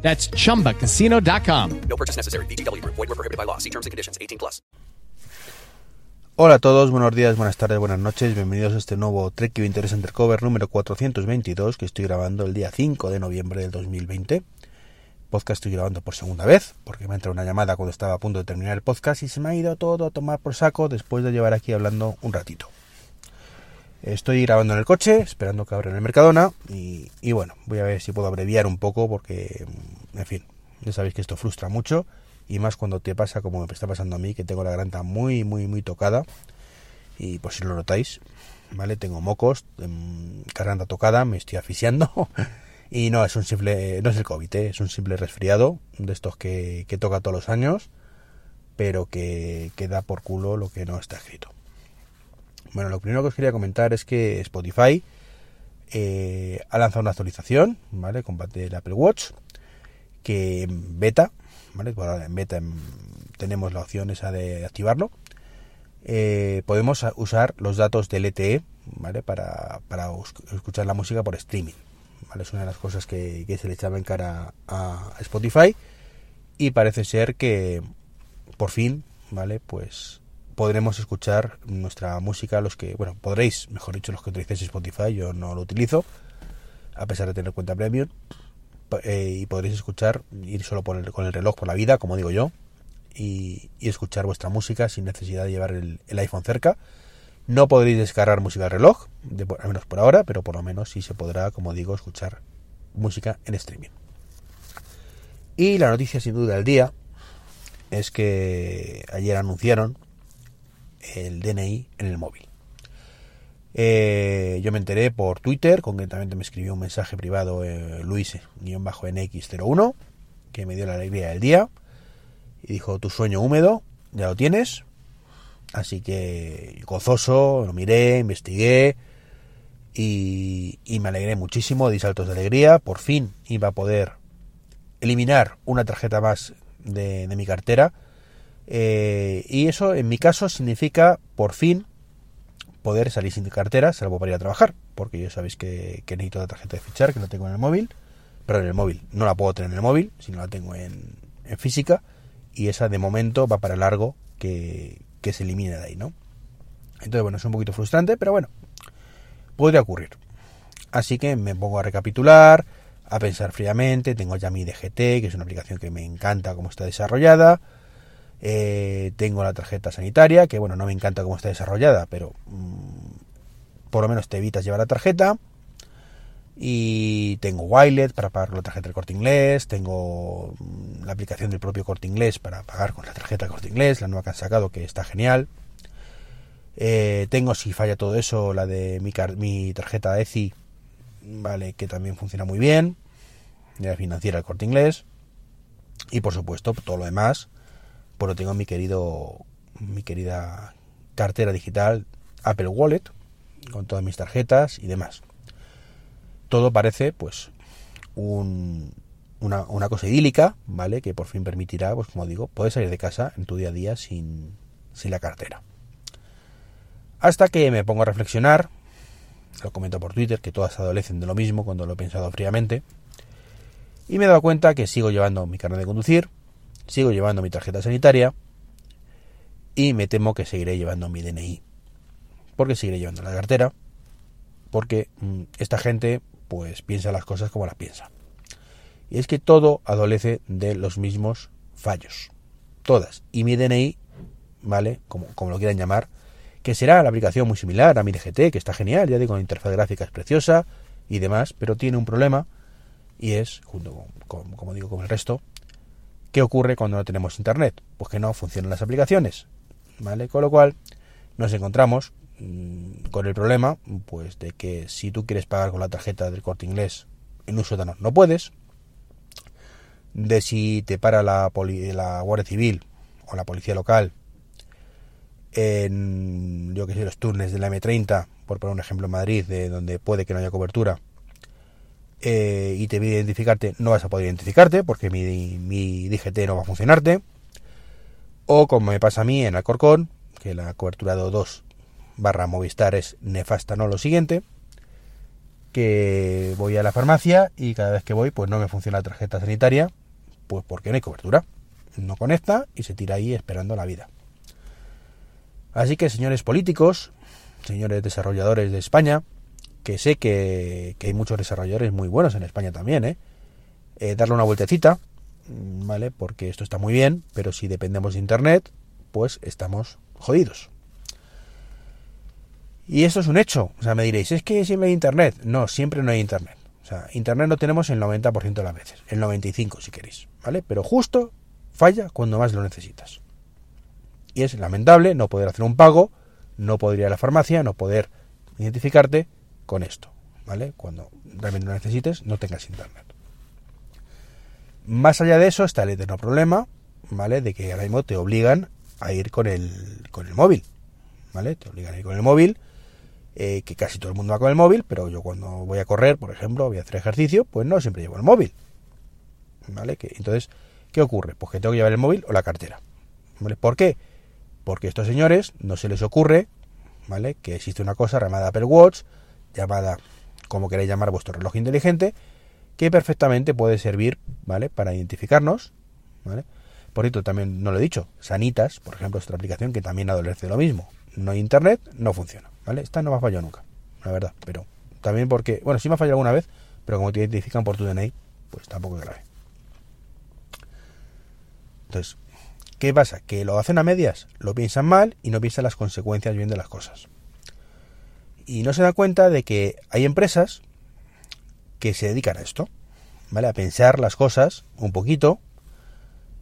That's chumbacasino.com. No purchase necessary. BGW. Void were prohibited by law. See terms and conditions. 18 plus. Hola a todos, buenos días, buenas tardes, buenas noches, bienvenidos a este nuevo Trek 23 Undercover número 422 que estoy grabando el día 5 de noviembre del 2020. Podcast estoy grabando por segunda vez porque me entró una llamada cuando estaba a punto de terminar el podcast y se me ha ido todo a tomar por saco después de llevar aquí hablando un ratito. Estoy grabando en el coche, esperando que abran el Mercadona y, bueno, voy a ver si puedo abreviar un poco porque, en fin, ya sabéis que esto frustra mucho y más cuando te pasa como me está pasando a mí, que tengo la garganta muy, muy, muy tocada y por si lo notáis, ¿vale? Tengo mocos, em, garganta tocada, me estoy asfixiando y no es un simple, no es el COVID, ¿eh? es un simple resfriado de estos que, que toca todos los años, pero que, que da por culo lo que no está escrito. Bueno, lo primero que os quería comentar es que Spotify eh, ha lanzado una actualización, ¿vale? Con del Apple Watch, que en beta, ¿vale? Bueno, en beta em, tenemos la opción esa de activarlo. Eh, podemos usar los datos del LTE, ¿vale? Para, para escuchar la música por streaming, ¿vale? Es una de las cosas que, que se le echaba en cara a Spotify y parece ser que por fin, ¿vale? Pues podremos escuchar nuestra música, los que, bueno, podréis, mejor dicho, los que utilicéis Spotify, yo no lo utilizo, a pesar de tener cuenta premium, eh, y podréis escuchar, ir solo con el reloj por la vida, como digo yo, y, escuchar vuestra música sin necesidad de llevar el, el, iPhone cerca. No podréis descargar música al reloj, de, al menos por ahora, pero por lo menos sí se podrá, como digo, escuchar música en streaming. Y la noticia sin duda del día es que ayer anunciaron el DNI en el móvil. Eh, yo me enteré por Twitter, concretamente me escribió un mensaje privado eh, Luis-NX01, que me dio la alegría del día, y dijo, tu sueño húmedo, ya lo tienes, así que gozoso, lo miré, investigué, y, me alegré muchísimo, di saltos de alegría, por fin iba a poder eliminar una tarjeta más de mi cartera, eh, y eso en mi caso significa por fin poder salir sin cartera, salvo para ir a trabajar, porque ya sabéis que, necesito la tarjeta de fichar, que no tengo en el móvil, pero en el móvil no la puedo tener en el móvil, sino la tengo en, física, y esa de momento va para largo que, se elimine de ahí, ¿no? Entonces, bueno, es un poquito frustrante, pero bueno, podría ocurrir. Así que me pongo a recapitular, a pensar fríamente, tengo ya mi DGT, que es una aplicación que me encanta cómo está desarrollada, eh, tengo la tarjeta sanitaria, que bueno, no me encanta cómo está desarrollada, pero mmm, por lo menos te evitas llevar la tarjeta. Y tengo Wilet para pagar la tarjeta del corte inglés. Tengo mmm, la aplicación del propio corte inglés para pagar con la tarjeta del corte inglés, la nueva que han sacado, que está genial. Eh, tengo, si falla todo eso, la de mi, mi tarjeta ECI, vale, que también funciona muy bien. La financiera del corte inglés. Y por supuesto, todo lo demás lo tengo en mi querido mi querida cartera digital Apple Wallet con todas mis tarjetas y demás. Todo parece pues un, una, una, cosa idílica vale que por fin permitirá pues como digo poder salir de casa en tu día a día sin, sin la cartera. Hasta que me pongo a reflexionar lo comento por Twitter que todas adolecen de lo mismo cuando lo he pensado fríamente y me he dado cuenta que sigo llevando mi carnet de conducir sigo llevando mi tarjeta sanitaria y me temo que seguiré llevando mi DNI. Porque seguiré llevando la cartera, porque mmm, esta gente pues piensa las cosas como las piensa. Y es que todo adolece de los mismos fallos. Todas. Y mi DNI, ¿vale? Como, como lo quieran llamar, que será la aplicación muy similar a mi DGT, que está genial, ya digo, la interfaz gráfica es preciosa y demás, pero tiene un problema y es, junto con como digo, con el resto, ¿Qué ocurre cuando no tenemos internet? Pues que no funcionan las aplicaciones, ¿vale? Con lo cual nos encontramos mmm, con el problema, pues de que si tú quieres pagar con la tarjeta del corte inglés en un sótano no puedes, de si te para la, poli la Guardia Civil o la policía local en, yo que sé, los túneles de la M30, por poner un ejemplo en Madrid, de donde puede que no haya cobertura, eh, y te pide identificarte, no vas a poder identificarte porque mi, mi DGT no va a funcionarte. O como me pasa a mí en Alcorcón, que la cobertura de 2 barra Movistar es nefasta, no lo siguiente, que voy a la farmacia y cada vez que voy pues no me funciona la tarjeta sanitaria, pues porque no hay cobertura. No conecta y se tira ahí esperando la vida. Así que señores políticos, señores desarrolladores de España, que sé que, hay muchos desarrolladores muy buenos en España también, ¿eh? ¿eh? darle una vueltecita, ¿vale? Porque esto está muy bien, pero si dependemos de Internet, pues estamos jodidos. Y esto es un hecho. O sea, me diréis, es que siempre hay Internet. No, siempre no hay Internet. O sea, Internet lo tenemos el 90% de las veces, el 95% si queréis, ¿vale? Pero justo falla cuando más lo necesitas. Y es lamentable no poder hacer un pago, no poder ir a la farmacia, no poder identificarte con esto, ¿vale? Cuando realmente lo necesites, no tengas internet. Más allá de eso está el eterno problema, ¿vale? De que ahora mismo te obligan a ir con el, con el móvil, ¿vale? Te obligan a ir con el móvil, eh, que casi todo el mundo va con el móvil, pero yo cuando voy a correr, por ejemplo, voy a hacer ejercicio, pues no siempre llevo el móvil, ¿vale? Que, entonces, ¿qué ocurre? Pues que tengo que llevar el móvil o la cartera. ¿Por qué? Porque a estos señores no se les ocurre, ¿vale? Que existe una cosa llamada Apple Watch, llamada como queráis llamar vuestro reloj inteligente, que perfectamente puede servir, ¿vale? Para identificarnos, ¿vale? Por cierto, también no lo he dicho, Sanitas, por ejemplo, es otra aplicación que también adolece de lo mismo. No hay internet, no funciona, ¿vale? Esta no me ha fallado nunca, la verdad, pero también porque, bueno, sí me ha fallado alguna vez, pero como te identifican por tu DNI, pues tampoco es grave. Entonces, ¿qué pasa? Que lo hacen a medias, lo piensan mal y no piensan las consecuencias bien de las cosas y no se da cuenta de que hay empresas que se dedican a esto, ¿vale? A pensar las cosas un poquito,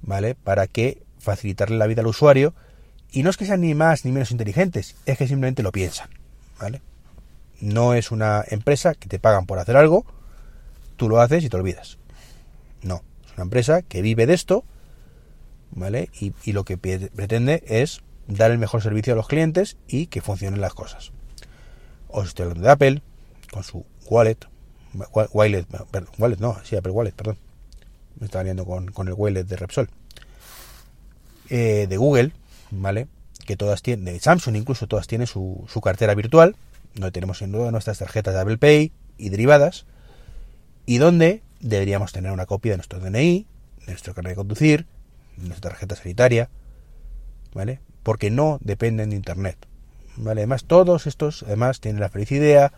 ¿vale? Para que facilitarle la vida al usuario y no es que sean ni más ni menos inteligentes, es que simplemente lo piensan, ¿vale? No es una empresa que te pagan por hacer algo, tú lo haces y te olvidas. No, es una empresa que vive de esto, ¿vale? Y, y lo que pretende es dar el mejor servicio a los clientes y que funcionen las cosas. Os estoy hablando de Apple, con su wallet, wallet, wallet no, sí, Apple Wallet, perdón. Me estaba liando con, el wallet de Repsol. Eh, de Google, ¿vale? Que todas tienen, de Samsung incluso, todas tienen su, su cartera virtual, donde tenemos sin duda nuestras tarjetas de Apple Pay y derivadas, y donde deberíamos tener una copia de nuestro DNI, de nuestro carnet de conducir, de nuestra tarjeta sanitaria, ¿vale? Porque no dependen de Internet. ¿Vale? Además, todos estos, además, tienen la feliz idea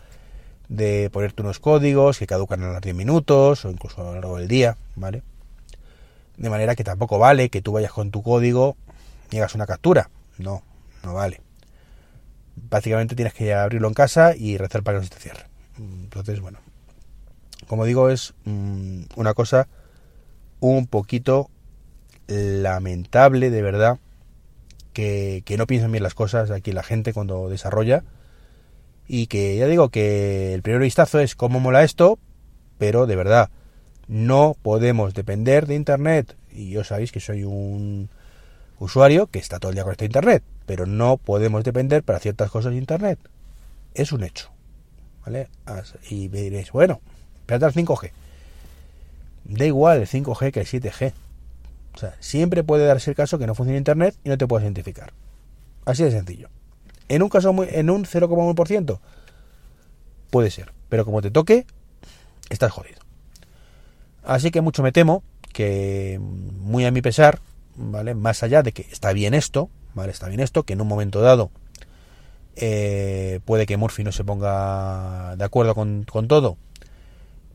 de ponerte unos códigos que caducan a los 10 minutos o incluso a lo largo del día, ¿vale? De manera que tampoco vale que tú vayas con tu código y hagas una captura. No, no vale. Básicamente tienes que abrirlo en casa y rezar para que no se te cierre. Entonces, bueno, como digo, es mm, una cosa un poquito lamentable, de verdad, que, no piensan bien las cosas aquí la gente cuando desarrolla y que ya digo que el primer vistazo es cómo mola esto, pero de verdad no podemos depender de Internet y yo sabéis que soy un usuario que está todo el día con este Internet, pero no podemos depender para ciertas cosas de Internet. Es un hecho. ¿Vale? Y me diréis, bueno, espérate al 5G. Da igual el 5G que el 7G. O sea, siempre puede darse el caso que no funcione Internet y no te puedas identificar. Así de sencillo. En un caso muy, en un 0,1% puede ser, pero como te toque, estás jodido. Así que mucho me temo que muy a mi pesar, ¿vale? Más allá de que está bien esto, ¿vale? Está bien esto, que en un momento dado eh, puede que Murphy no se ponga de acuerdo con, con, todo,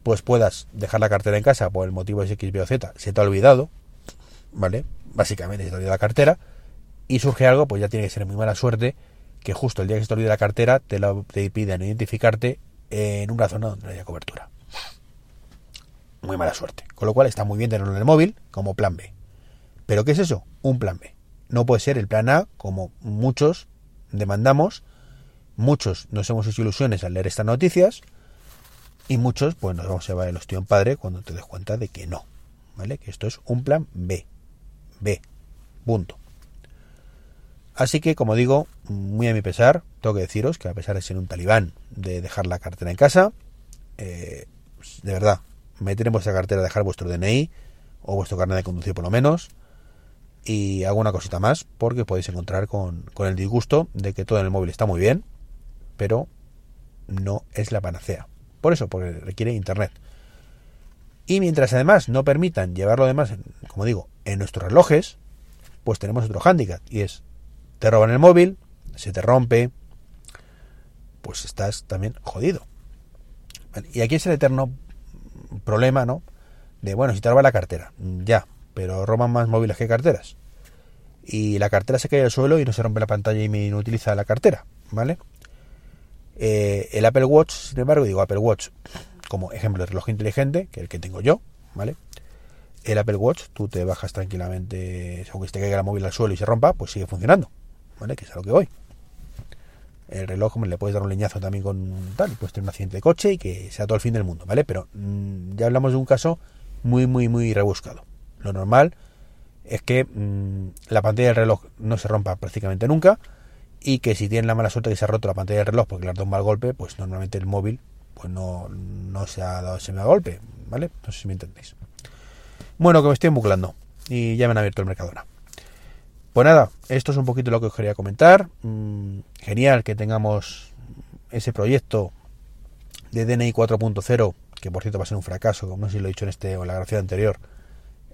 pues puedas dejar la cartera en casa por el motivo de X, Y o Z, se te ha olvidado, ¿vale? Básicamente se te olvida la cartera y surge algo, pues ya tiene que ser muy mala suerte que justo el día que se te olvide la cartera te, lo, te piden identificarte en una zona donde no haya cobertura. Muy mala suerte. Con lo cual está muy bien tenerlo en el móvil como plan B. ¿Pero qué es eso? Un plan B. No puede ser el plan A como muchos demandamos. Muchos nos hemos hecho ilusiones al leer estas noticias y muchos pues nos vamos a llevar el en padre cuando te des cuenta de que no. ¿Vale? Que esto es un plan B. B. Punto. Así que, como digo, muy a mi pesar, tengo que deciros que a pesar de ser un talibán de dejar la cartera en casa, eh, de verdad, meter en vuestra cartera, dejar vuestro DNI o vuestro carnet de conducir por lo menos, y alguna cosita más, porque podéis encontrar con, con el disgusto de que todo en el móvil está muy bien, pero no es la panacea. Por eso, porque requiere internet. Y mientras además no permitan llevarlo además, como digo, en nuestros relojes, pues tenemos otro hándicap y es te roban el móvil, se te rompe, pues estás también jodido. Y aquí es el eterno problema, ¿no? De bueno, si te roban la cartera, ya, pero roban más móviles que carteras. Y la cartera se cae al suelo y no se rompe la pantalla y me inutiliza la cartera, ¿vale? Eh, el Apple Watch, sin embargo, digo Apple Watch como ejemplo de reloj inteligente, que es el que tengo yo, ¿vale? El Apple Watch, tú te bajas tranquilamente, aunque te caiga el móvil al suelo y se rompa, pues sigue funcionando, ¿vale? Que es a lo que voy. El reloj, como le puedes dar un leñazo también con tal, puedes tener un accidente de coche y que sea todo el fin del mundo, ¿vale? Pero mmm, ya hablamos de un caso muy, muy, muy rebuscado. Lo normal es que mmm, la pantalla del reloj no se rompa prácticamente nunca y que si tienen la mala suerte que se ha roto la pantalla del reloj porque le ha dado un mal golpe, pues normalmente el móvil pues no, no se ha dado ese golpe, ¿vale? No sé si me entendéis. Bueno, que me estoy embuclando y ya me han abierto el Mercadona. Pues nada, esto es un poquito lo que os quería comentar. Mm, genial que tengamos ese proyecto de DNI 4.0, que por cierto va a ser un fracaso, como no sé si lo he dicho en este o en la grabación anterior,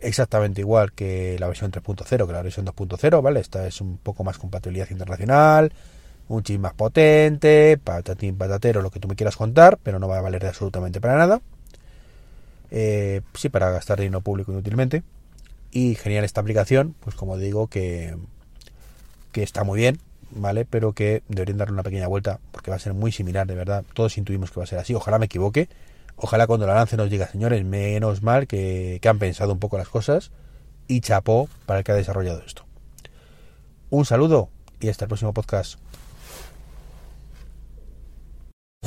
exactamente igual que la versión 3.0, que la versión 2.0, ¿vale? Esta es un poco más compatibilidad internacional, un chip más potente, patatín, patatero, lo que tú me quieras contar, pero no va a valer absolutamente para nada. Eh, sí, para gastar dinero público inútilmente. Y genial esta aplicación, pues como digo, que, que está muy bien, ¿vale? Pero que deberían darle una pequeña vuelta, porque va a ser muy similar, de verdad. Todos intuimos que va a ser así. Ojalá me equivoque. Ojalá cuando la lance nos diga, señores, menos mal que, que han pensado un poco las cosas. Y chapó para el que ha desarrollado esto. Un saludo y hasta el próximo podcast.